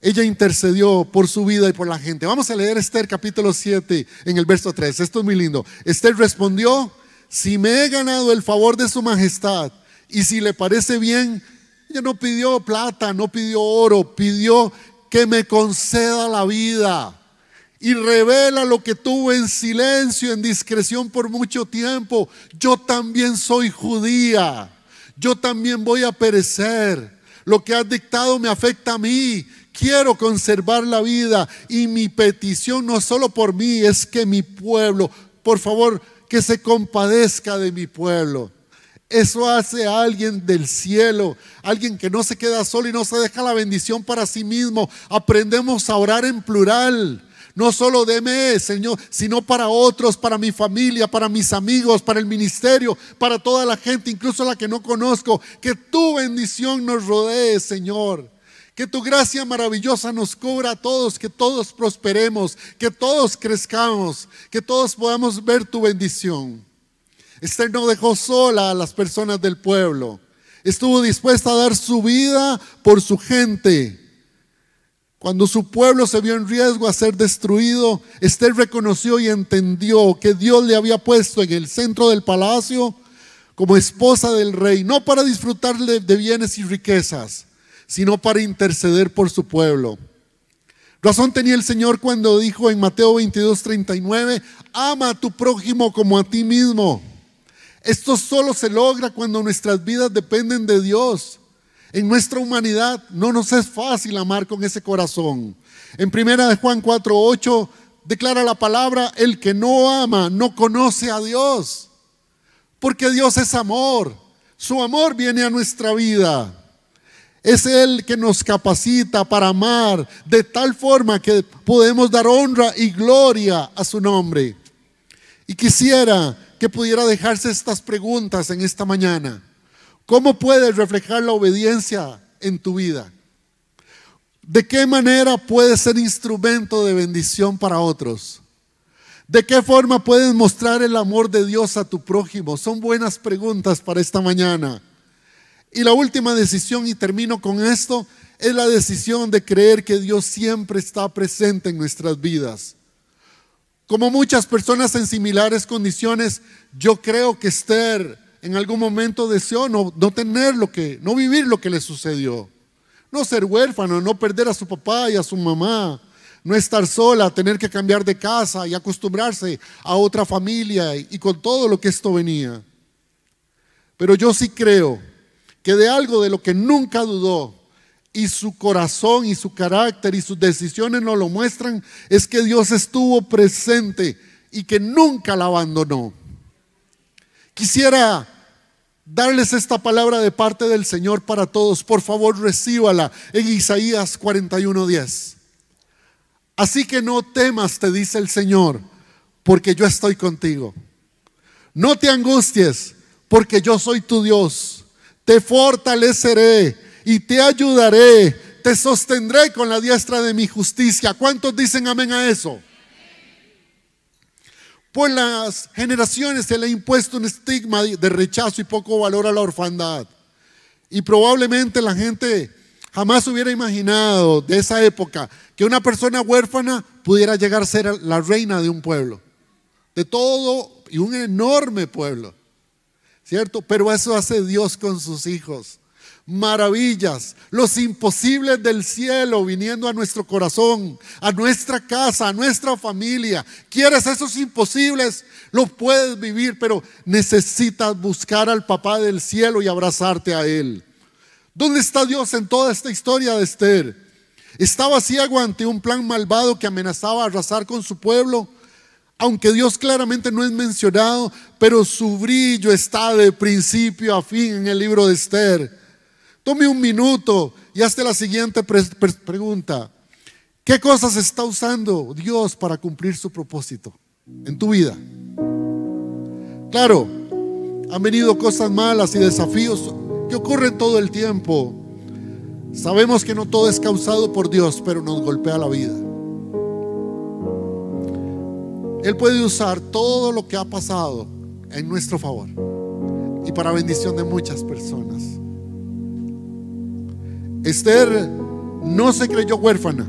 Ella intercedió por su vida y por la gente. Vamos a leer Esther capítulo 7 en el verso 3. Esto es muy lindo. Esther respondió, si me he ganado el favor de su majestad, y si le parece bien, ella no pidió plata, no pidió oro, pidió que me conceda la vida y revela lo que tuvo en silencio, en discreción por mucho tiempo. Yo también soy judía, yo también voy a perecer. Lo que has dictado me afecta a mí. Quiero conservar la vida y mi petición no solo por mí, es que mi pueblo, por favor, que se compadezca de mi pueblo. Eso hace a alguien del cielo, alguien que no se queda solo y no se deja la bendición para sí mismo. Aprendemos a orar en plural. No solo deme, Señor, sino para otros, para mi familia, para mis amigos, para el ministerio, para toda la gente, incluso la que no conozco. Que tu bendición nos rodee, Señor. Que tu gracia maravillosa nos cubra a todos, que todos prosperemos, que todos crezcamos, que todos podamos ver tu bendición. Esther no dejó sola a las personas del pueblo. Estuvo dispuesta a dar su vida por su gente. Cuando su pueblo se vio en riesgo a ser destruido, Esther reconoció y entendió que Dios le había puesto en el centro del palacio como esposa del rey, no para disfrutar de bienes y riquezas, sino para interceder por su pueblo. Razón tenía el Señor cuando dijo en Mateo 22, 39, ama a tu prójimo como a ti mismo. Esto solo se logra cuando nuestras vidas dependen de Dios. En nuestra humanidad no nos es fácil amar con ese corazón. En primera de Juan 4:8 declara la palabra, el que no ama no conoce a Dios. Porque Dios es amor. Su amor viene a nuestra vida. Es Él que nos capacita para amar de tal forma que podemos dar honra y gloria a su nombre. Y quisiera que pudiera dejarse estas preguntas en esta mañana. ¿Cómo puedes reflejar la obediencia en tu vida? ¿De qué manera puedes ser instrumento de bendición para otros? ¿De qué forma puedes mostrar el amor de Dios a tu prójimo? Son buenas preguntas para esta mañana. Y la última decisión, y termino con esto, es la decisión de creer que Dios siempre está presente en nuestras vidas. Como muchas personas en similares condiciones, yo creo que Esther en algún momento deseó no, tener lo que, no vivir lo que le sucedió. No ser huérfano, no perder a su papá y a su mamá, no estar sola, tener que cambiar de casa y acostumbrarse a otra familia y con todo lo que esto venía. Pero yo sí creo que de algo de lo que nunca dudó y su corazón y su carácter y sus decisiones nos lo muestran, es que Dios estuvo presente y que nunca la abandonó. Quisiera darles esta palabra de parte del Señor para todos. Por favor, recíbala en Isaías 41:10. Así que no temas, te dice el Señor, porque yo estoy contigo. No te angusties, porque yo soy tu Dios. Te fortaleceré y te ayudaré. Te sostendré con la diestra de mi justicia. ¿Cuántos dicen amén a eso? Por las generaciones se le ha impuesto un estigma de rechazo y poco valor a la orfandad. Y probablemente la gente jamás hubiera imaginado de esa época que una persona huérfana pudiera llegar a ser la reina de un pueblo, de todo y un enorme pueblo, ¿cierto? Pero eso hace Dios con sus hijos maravillas, los imposibles del cielo viniendo a nuestro corazón, a nuestra casa, a nuestra familia. ¿Quieres esos imposibles? Los puedes vivir, pero necesitas buscar al papá del cielo y abrazarte a él. ¿Dónde está Dios en toda esta historia de Esther? Estaba ciego ante un plan malvado que amenazaba arrasar con su pueblo. Aunque Dios claramente no es mencionado, pero su brillo está de principio a fin en el libro de Esther. Tome un minuto y hazte la siguiente pregunta. ¿Qué cosas está usando Dios para cumplir su propósito en tu vida? Claro, han venido cosas malas y desafíos que ocurren todo el tiempo. Sabemos que no todo es causado por Dios, pero nos golpea la vida. Él puede usar todo lo que ha pasado en nuestro favor y para bendición de muchas personas. Esther no se creyó huérfana.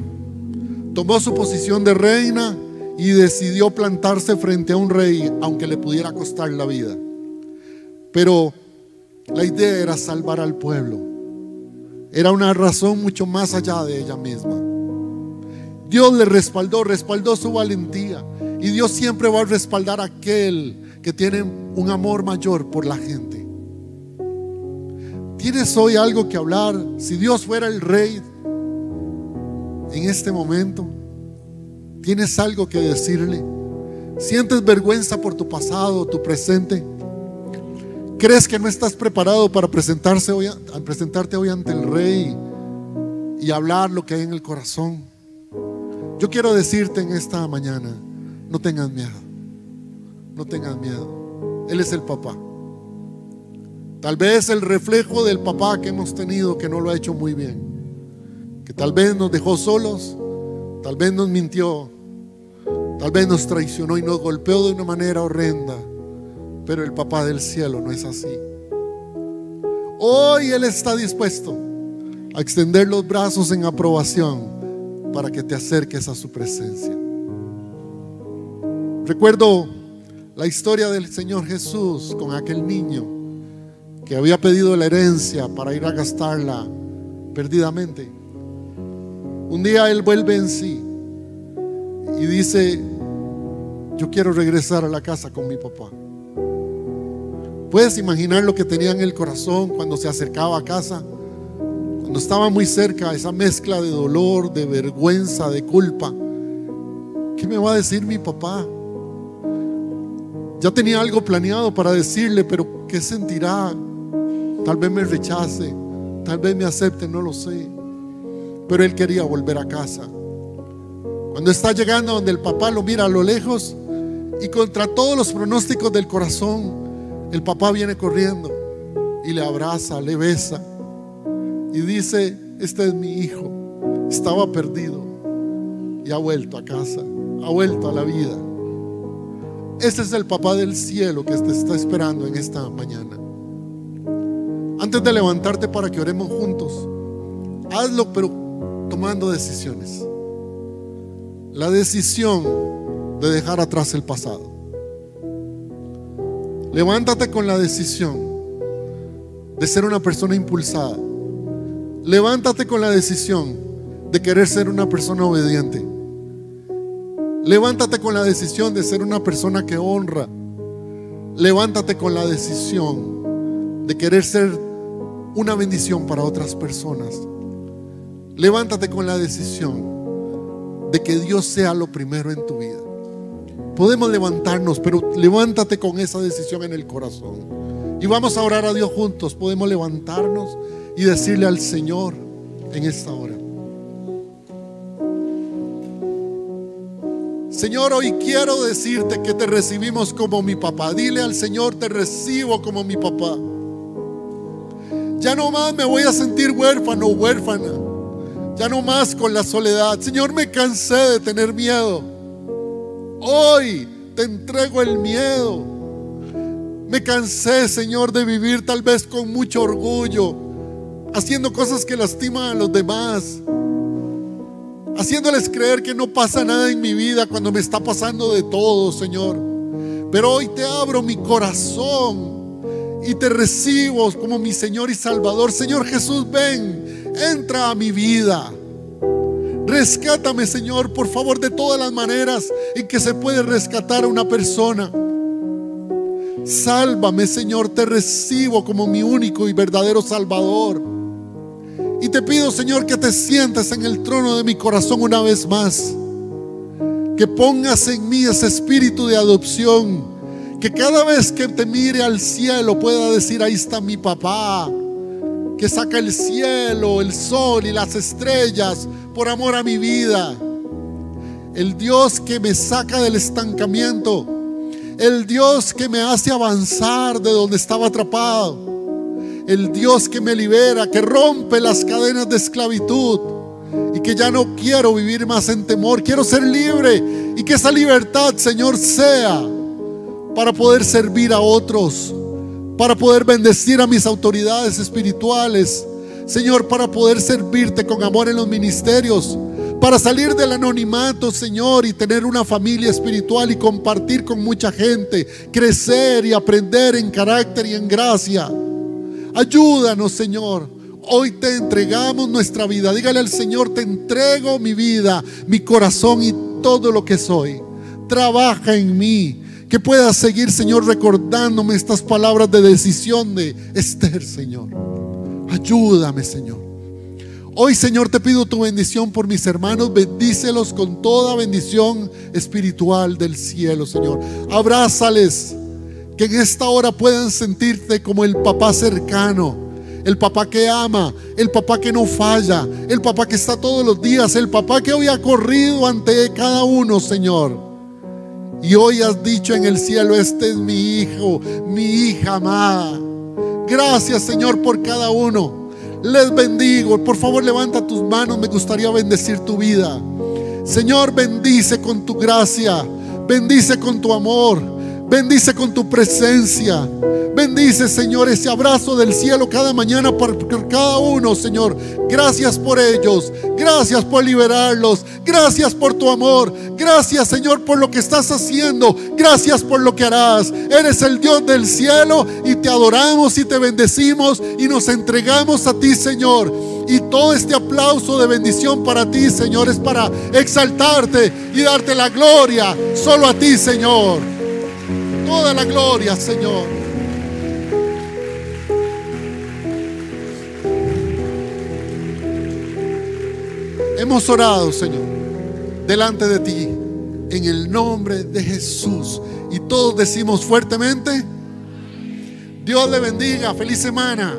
Tomó su posición de reina y decidió plantarse frente a un rey, aunque le pudiera costar la vida. Pero la idea era salvar al pueblo. Era una razón mucho más allá de ella misma. Dios le respaldó, respaldó su valentía. Y Dios siempre va a respaldar a aquel que tiene un amor mayor por la gente. ¿Tienes hoy algo que hablar? Si Dios fuera el rey en este momento, ¿tienes algo que decirle? ¿Sientes vergüenza por tu pasado, tu presente? ¿Crees que no estás preparado para presentarse hoy, presentarte hoy ante el rey y hablar lo que hay en el corazón? Yo quiero decirte en esta mañana, no tengas miedo, no tengas miedo. Él es el papá. Tal vez el reflejo del papá que hemos tenido que no lo ha hecho muy bien. Que tal vez nos dejó solos, tal vez nos mintió, tal vez nos traicionó y nos golpeó de una manera horrenda. Pero el papá del cielo no es así. Hoy Él está dispuesto a extender los brazos en aprobación para que te acerques a su presencia. Recuerdo la historia del Señor Jesús con aquel niño que había pedido la herencia para ir a gastarla perdidamente. Un día él vuelve en sí y dice, yo quiero regresar a la casa con mi papá. ¿Puedes imaginar lo que tenía en el corazón cuando se acercaba a casa? Cuando estaba muy cerca, esa mezcla de dolor, de vergüenza, de culpa. ¿Qué me va a decir mi papá? Ya tenía algo planeado para decirle, pero ¿qué sentirá? Tal vez me rechace, tal vez me acepte, no lo sé. Pero él quería volver a casa. Cuando está llegando donde el papá lo mira a lo lejos y contra todos los pronósticos del corazón, el papá viene corriendo y le abraza, le besa y dice, este es mi hijo, estaba perdido y ha vuelto a casa, ha vuelto a la vida. Este es el papá del cielo que te está esperando en esta mañana. Antes de levantarte para que oremos juntos, hazlo pero tomando decisiones. La decisión de dejar atrás el pasado. Levántate con la decisión de ser una persona impulsada. Levántate con la decisión de querer ser una persona obediente. Levántate con la decisión de ser una persona que honra. Levántate con la decisión de querer ser una bendición para otras personas. Levántate con la decisión de que Dios sea lo primero en tu vida. Podemos levantarnos, pero levántate con esa decisión en el corazón. Y vamos a orar a Dios juntos. Podemos levantarnos y decirle al Señor en esta hora. Señor, hoy quiero decirte que te recibimos como mi papá. Dile al Señor, te recibo como mi papá. Ya no más me voy a sentir huérfano o huérfana. Ya no más con la soledad. Señor, me cansé de tener miedo. Hoy te entrego el miedo. Me cansé, Señor, de vivir tal vez con mucho orgullo, haciendo cosas que lastiman a los demás, haciéndoles creer que no pasa nada en mi vida cuando me está pasando de todo, Señor. Pero hoy te abro mi corazón y te recibo como mi Señor y Salvador. Señor Jesús, ven, entra a mi vida. Rescátame, Señor, por favor, de todas las maneras en que se puede rescatar a una persona. Sálvame, Señor, te recibo como mi único y verdadero Salvador. Y te pido, Señor, que te sientes en el trono de mi corazón una vez más. Que pongas en mí ese espíritu de adopción que cada vez que te mire al cielo pueda decir, ahí está mi papá, que saca el cielo, el sol y las estrellas por amor a mi vida. El Dios que me saca del estancamiento. El Dios que me hace avanzar de donde estaba atrapado. El Dios que me libera, que rompe las cadenas de esclavitud y que ya no quiero vivir más en temor, quiero ser libre y que esa libertad, Señor, sea para poder servir a otros, para poder bendecir a mis autoridades espirituales. Señor, para poder servirte con amor en los ministerios, para salir del anonimato, Señor, y tener una familia espiritual y compartir con mucha gente, crecer y aprender en carácter y en gracia. Ayúdanos, Señor. Hoy te entregamos nuestra vida. Dígale al Señor, te entrego mi vida, mi corazón y todo lo que soy. Trabaja en mí que pueda seguir, Señor, recordándome estas palabras de decisión de Esther, Señor. Ayúdame, Señor. Hoy, Señor, te pido tu bendición por mis hermanos. Bendícelos con toda bendición espiritual del cielo, Señor. Abrázales. Que en esta hora puedan sentirte como el papá cercano. el papá que ama, el papá que no falla, el papá que está todos los días, el papá que hoy ha corrido ante cada uno, Señor. Y hoy has dicho en el cielo, este es mi hijo, mi hija amada. Gracias, Señor, por cada uno. Les bendigo. Por favor, levanta tus manos. Me gustaría bendecir tu vida. Señor, bendice con tu gracia. Bendice con tu amor. Bendice con tu presencia. Bendice, Señor, ese abrazo del cielo cada mañana por cada uno, Señor. Gracias por ellos. Gracias por liberarlos. Gracias por tu amor. Gracias, Señor, por lo que estás haciendo. Gracias por lo que harás. Eres el Dios del cielo y te adoramos y te bendecimos y nos entregamos a ti, Señor. Y todo este aplauso de bendición para ti, Señor, es para exaltarte y darte la gloria solo a ti, Señor toda la gloria, Señor. Hemos orado, Señor, delante de ti, en el nombre de Jesús. Y todos decimos fuertemente, Dios le bendiga, feliz semana.